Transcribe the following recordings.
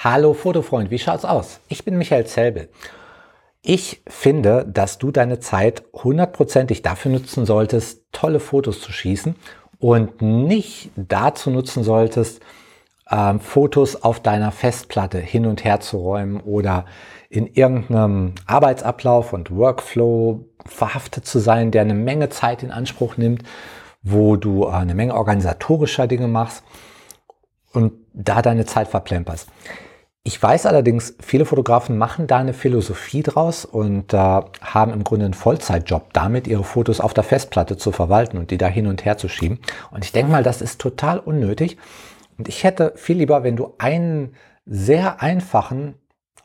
Hallo Fotofreund, wie schaut's aus? Ich bin Michael Zelbel. Ich finde, dass du deine Zeit hundertprozentig dafür nutzen solltest, tolle Fotos zu schießen und nicht dazu nutzen solltest, ähm, Fotos auf deiner Festplatte hin und her zu räumen oder in irgendeinem Arbeitsablauf und Workflow verhaftet zu sein, der eine Menge Zeit in Anspruch nimmt, wo du äh, eine Menge organisatorischer Dinge machst und da deine Zeit verplemperst. Ich weiß allerdings, viele Fotografen machen da eine Philosophie draus und äh, haben im Grunde einen Vollzeitjob damit, ihre Fotos auf der Festplatte zu verwalten und die da hin und her zu schieben. Und ich denke mal, das ist total unnötig. Und ich hätte viel lieber, wenn du einen sehr einfachen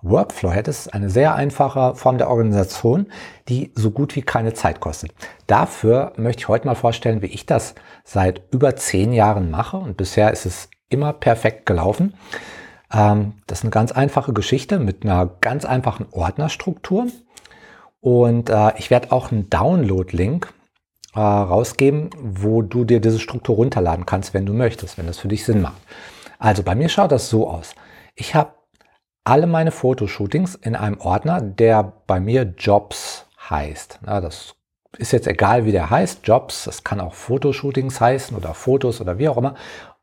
Workflow hättest, eine sehr einfache Form der Organisation, die so gut wie keine Zeit kostet. Dafür möchte ich heute mal vorstellen, wie ich das seit über zehn Jahren mache und bisher ist es immer perfekt gelaufen. Ähm, das ist eine ganz einfache Geschichte mit einer ganz einfachen Ordnerstruktur. Und äh, ich werde auch einen Download-Link äh, rausgeben, wo du dir diese Struktur runterladen kannst, wenn du möchtest, wenn das für dich Sinn macht. Also bei mir schaut das so aus. Ich habe alle meine Fotoshootings in einem Ordner, der bei mir Jobs heißt. Ja, das ist jetzt egal, wie der heißt, Jobs, das kann auch Fotoshootings heißen oder Fotos oder wie auch immer.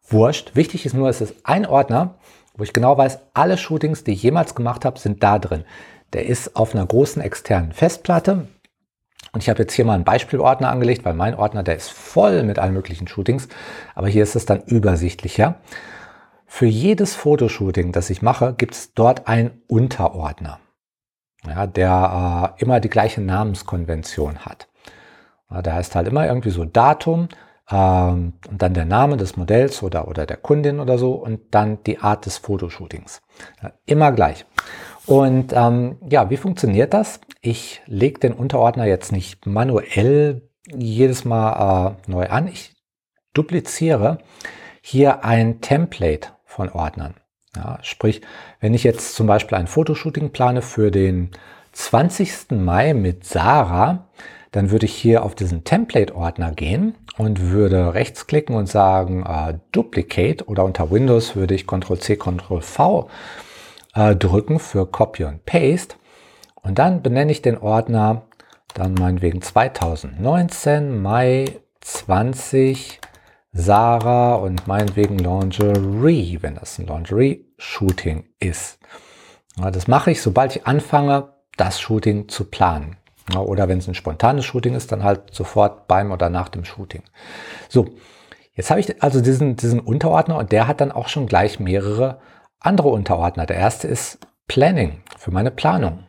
Wurscht. Wichtig ist nur, es ist ein Ordner, wo ich genau weiß, alle Shootings, die ich jemals gemacht habe, sind da drin. Der ist auf einer großen externen Festplatte. Und ich habe jetzt hier mal einen Beispielordner angelegt, weil mein Ordner, der ist voll mit allen möglichen Shootings. Aber hier ist es dann übersichtlicher. Für jedes Fotoshooting, das ich mache, gibt es dort einen Unterordner, ja, der äh, immer die gleiche Namenskonvention hat. Ja, der heißt halt immer irgendwie so Datum, ähm, und dann der Name des Modells oder, oder der Kundin oder so und dann die Art des Fotoshootings. Ja, immer gleich. Und ähm, ja, wie funktioniert das? Ich lege den Unterordner jetzt nicht manuell jedes Mal äh, neu an. Ich dupliziere hier ein Template von Ordnern. Ja, sprich, wenn ich jetzt zum Beispiel ein Fotoshooting plane für den 20. Mai mit Sarah, dann würde ich hier auf diesen Template-Ordner gehen und würde rechtsklicken und sagen äh, Duplicate oder unter Windows würde ich Ctrl-C, Ctrl-V äh, drücken für Copy und Paste und dann benenne ich den Ordner dann meinetwegen 2019 Mai 20 Sarah und meinetwegen Lingerie, wenn das ein Lingerie-Shooting ist. Das mache ich, sobald ich anfange, das Shooting zu planen. Oder wenn es ein spontanes Shooting ist, dann halt sofort beim oder nach dem Shooting. So, jetzt habe ich also diesen, diesen Unterordner und der hat dann auch schon gleich mehrere andere Unterordner. Der erste ist Planning für meine Planung.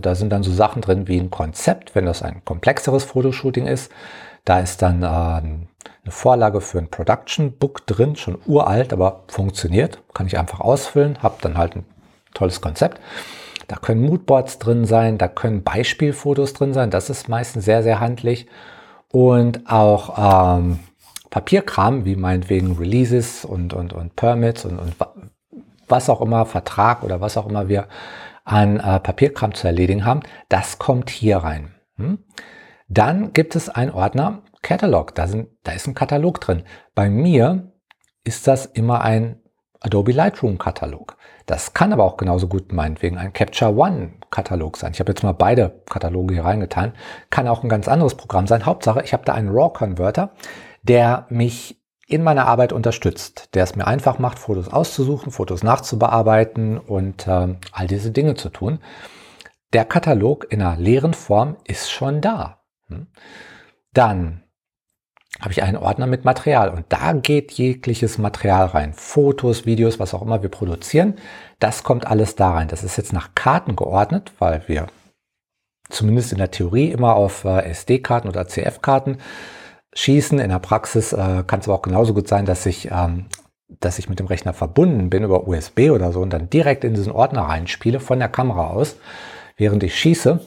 Da sind dann so Sachen drin wie ein Konzept, wenn das ein komplexeres Fotoshooting ist. Da ist dann äh, eine Vorlage für ein Production Book drin, schon uralt, aber funktioniert. Kann ich einfach ausfüllen, habe dann halt ein tolles Konzept. Da können Moodboards drin sein, da können Beispielfotos drin sein. Das ist meistens sehr, sehr handlich. Und auch ähm, Papierkram, wie meinetwegen Releases und, und, und Permits und, und was auch immer, Vertrag oder was auch immer wir an äh, Papierkram zu erledigen haben, das kommt hier rein. Hm? Dann gibt es einen Ordner Catalog, da, sind, da ist ein Katalog drin. Bei mir ist das immer ein Adobe Lightroom Katalog. Das kann aber auch genauso gut meinetwegen ein Capture One Katalog sein. Ich habe jetzt mal beide Kataloge hier reingetan. Kann auch ein ganz anderes Programm sein. Hauptsache, ich habe da einen RAW Converter, der mich in meiner Arbeit unterstützt, der es mir einfach macht, Fotos auszusuchen, Fotos nachzubearbeiten und äh, all diese Dinge zu tun. Der Katalog in einer leeren Form ist schon da. Hm? Dann habe ich einen Ordner mit Material und da geht jegliches Material rein. Fotos, Videos, was auch immer wir produzieren. Das kommt alles da rein. Das ist jetzt nach Karten geordnet, weil wir zumindest in der Theorie immer auf äh, SD-Karten oder CF-Karten schießen. In der Praxis äh, kann es aber auch genauso gut sein, dass ich, ähm, dass ich mit dem Rechner verbunden bin über USB oder so und dann direkt in diesen Ordner reinspiele von der Kamera aus, während ich schieße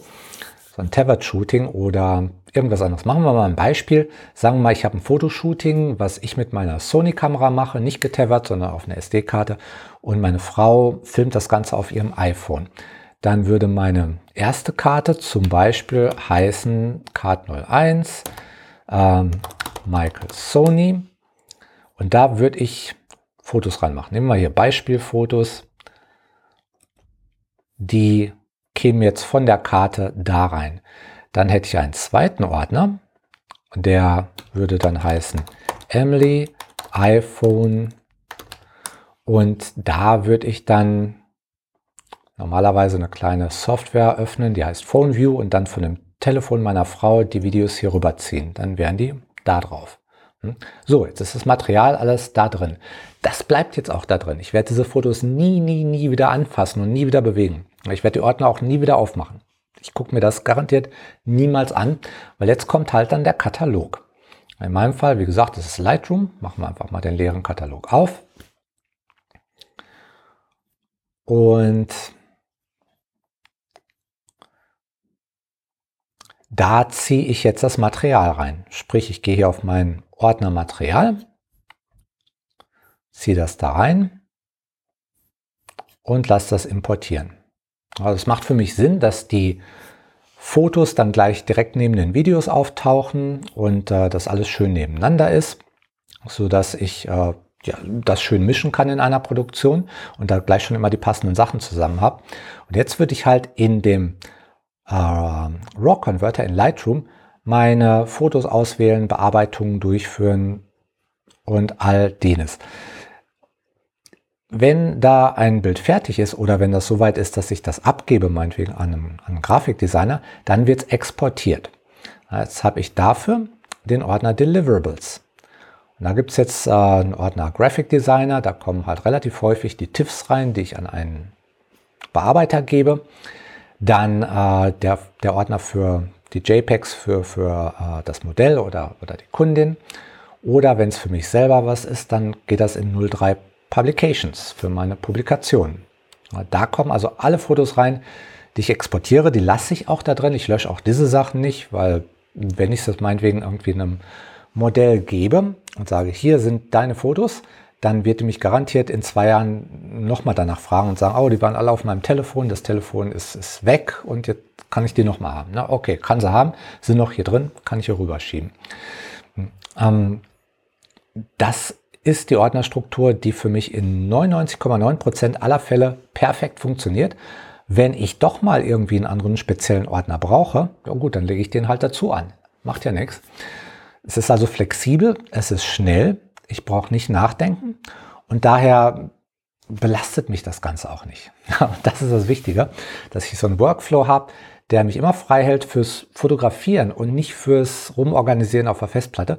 so ein Tethered-Shooting oder irgendwas anderes. Machen wir mal ein Beispiel. Sagen wir mal, ich habe ein Fotoshooting, was ich mit meiner Sony-Kamera mache, nicht getethert, sondern auf einer SD-Karte und meine Frau filmt das Ganze auf ihrem iPhone. Dann würde meine erste Karte zum Beispiel heißen Card 01 ähm, Michael Sony und da würde ich Fotos reinmachen. Nehmen wir hier Beispielfotos. die kämen jetzt von der Karte da rein. Dann hätte ich einen zweiten Ordner, der würde dann heißen Emily iPhone und da würde ich dann normalerweise eine kleine Software öffnen, die heißt Phone View und dann von dem Telefon meiner Frau die Videos hier rüberziehen. Dann wären die da drauf. Hm? So, jetzt ist das Material alles da drin. Das bleibt jetzt auch da drin. Ich werde diese Fotos nie, nie, nie wieder anfassen und nie wieder bewegen. Ich werde die Ordner auch nie wieder aufmachen. Ich gucke mir das garantiert niemals an, weil jetzt kommt halt dann der Katalog. In meinem Fall, wie gesagt, das ist Lightroom. Machen wir einfach mal den leeren Katalog auf. Und da ziehe ich jetzt das Material rein. Sprich, ich gehe hier auf meinen Ordner Material, ziehe das da rein und lasse das importieren. Also es macht für mich Sinn, dass die Fotos dann gleich direkt neben den Videos auftauchen und äh, das alles schön nebeneinander ist, so dass ich äh, ja, das schön mischen kann in einer Produktion und da gleich schon immer die passenden Sachen zusammen habe. Und jetzt würde ich halt in dem äh, RAW Converter in Lightroom meine Fotos auswählen, Bearbeitungen durchführen und all jenes. Wenn da ein Bild fertig ist oder wenn das soweit ist, dass ich das abgebe, meinetwegen an einen, an einen Grafikdesigner, dann wird es exportiert. Jetzt habe ich dafür den Ordner Deliverables. Und da gibt es jetzt äh, einen Ordner Graphic Designer, da kommen halt relativ häufig die TIFFs rein, die ich an einen Bearbeiter gebe. Dann äh, der, der Ordner für die JPEGs für, für äh, das Modell oder, oder die Kundin. Oder wenn es für mich selber was ist, dann geht das in 03 Publications für meine Publikation. Da kommen also alle Fotos rein, die ich exportiere, die lasse ich auch da drin. Ich lösche auch diese Sachen nicht, weil wenn ich das meinetwegen irgendwie einem Modell gebe und sage, hier sind deine Fotos, dann wird die mich garantiert in zwei Jahren nochmal danach fragen und sagen, oh, die waren alle auf meinem Telefon, das Telefon ist, ist weg und jetzt kann ich die nochmal haben. Na, okay, kann sie haben, sind noch hier drin, kann ich hier rüberschieben. Ähm, das ist die Ordnerstruktur, die für mich in 99,9% aller Fälle perfekt funktioniert. Wenn ich doch mal irgendwie einen anderen speziellen Ordner brauche, ja gut, dann lege ich den halt dazu an. Macht ja nichts. Es ist also flexibel, es ist schnell, ich brauche nicht nachdenken und daher belastet mich das Ganze auch nicht. das ist das Wichtige, dass ich so einen Workflow habe, der mich immer frei hält fürs Fotografieren und nicht fürs Rumorganisieren auf der Festplatte.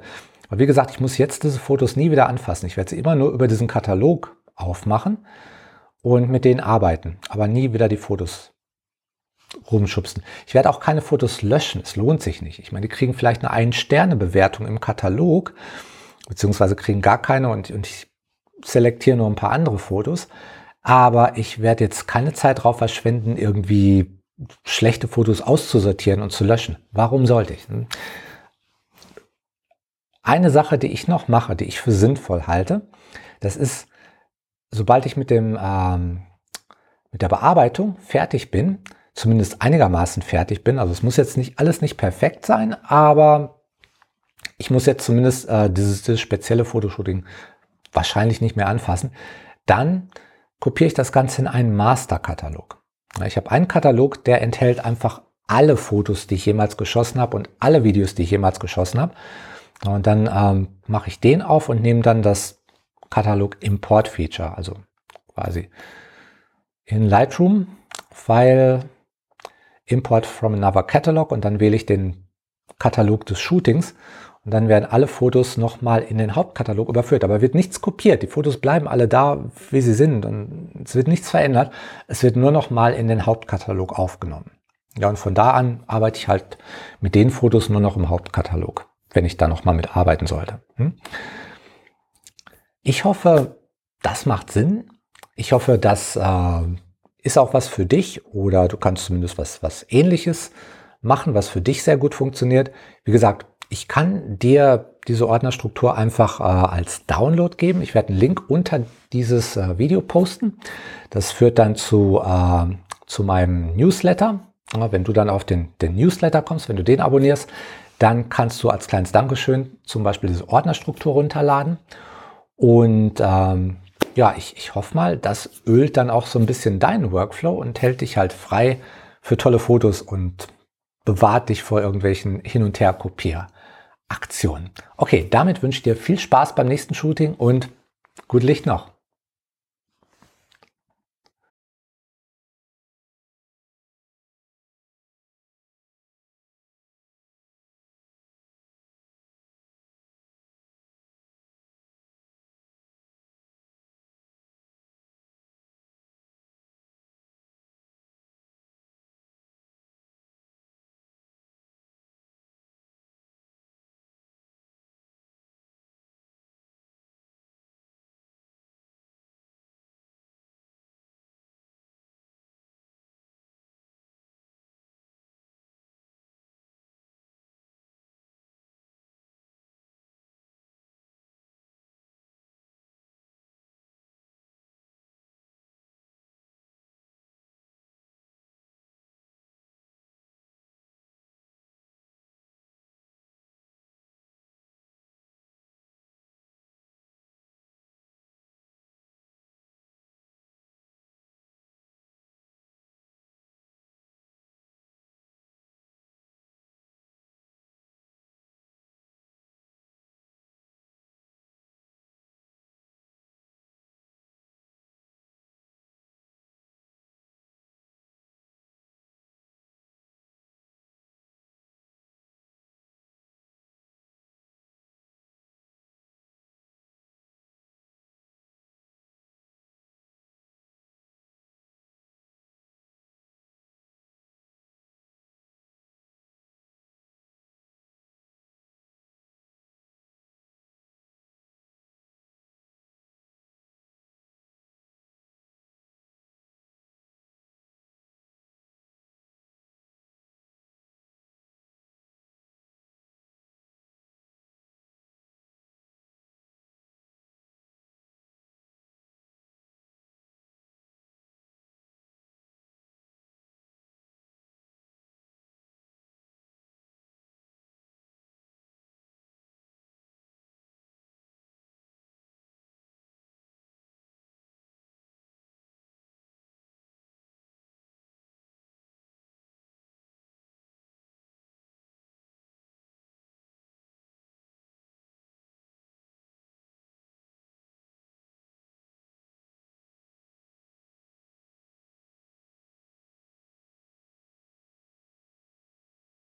Aber wie gesagt, ich muss jetzt diese Fotos nie wieder anfassen. Ich werde sie immer nur über diesen Katalog aufmachen und mit denen arbeiten, aber nie wieder die Fotos rumschubsen. Ich werde auch keine Fotos löschen. Es lohnt sich nicht. Ich meine, die kriegen vielleicht eine Ein-Sterne-Bewertung im Katalog, beziehungsweise kriegen gar keine und, und ich selektiere nur ein paar andere Fotos. Aber ich werde jetzt keine Zeit darauf verschwenden, irgendwie schlechte Fotos auszusortieren und zu löschen. Warum sollte ich? Eine Sache, die ich noch mache, die ich für sinnvoll halte, das ist, sobald ich mit, dem, ähm, mit der Bearbeitung fertig bin, zumindest einigermaßen fertig bin, also es muss jetzt nicht alles nicht perfekt sein, aber ich muss jetzt zumindest äh, dieses, dieses spezielle Fotoshooting wahrscheinlich nicht mehr anfassen, dann kopiere ich das Ganze in einen Masterkatalog. Ich habe einen Katalog, der enthält einfach alle Fotos, die ich jemals geschossen habe und alle Videos, die ich jemals geschossen habe. Und dann ähm, mache ich den auf und nehme dann das Katalog Import Feature, also quasi in Lightroom, File Import from another Catalog und dann wähle ich den Katalog des Shootings und dann werden alle Fotos nochmal in den Hauptkatalog überführt. Aber wird nichts kopiert. Die Fotos bleiben alle da, wie sie sind und es wird nichts verändert. Es wird nur nochmal in den Hauptkatalog aufgenommen. Ja, und von da an arbeite ich halt mit den Fotos nur noch im Hauptkatalog wenn ich da nochmal mit arbeiten sollte. Hm? Ich hoffe, das macht Sinn. Ich hoffe, das äh, ist auch was für dich oder du kannst zumindest was, was ähnliches machen, was für dich sehr gut funktioniert. Wie gesagt, ich kann dir diese Ordnerstruktur einfach äh, als Download geben. Ich werde einen Link unter dieses äh, Video posten. Das führt dann zu, äh, zu meinem Newsletter. Wenn du dann auf den, den Newsletter kommst, wenn du den abonnierst, dann kannst du als kleines Dankeschön zum Beispiel diese Ordnerstruktur runterladen. Und ähm, ja, ich, ich hoffe mal, das ölt dann auch so ein bisschen deinen Workflow und hält dich halt frei für tolle Fotos und bewahrt dich vor irgendwelchen Hin- und Her-Kopieraktionen. Okay, damit wünsche ich dir viel Spaß beim nächsten Shooting und gut Licht noch.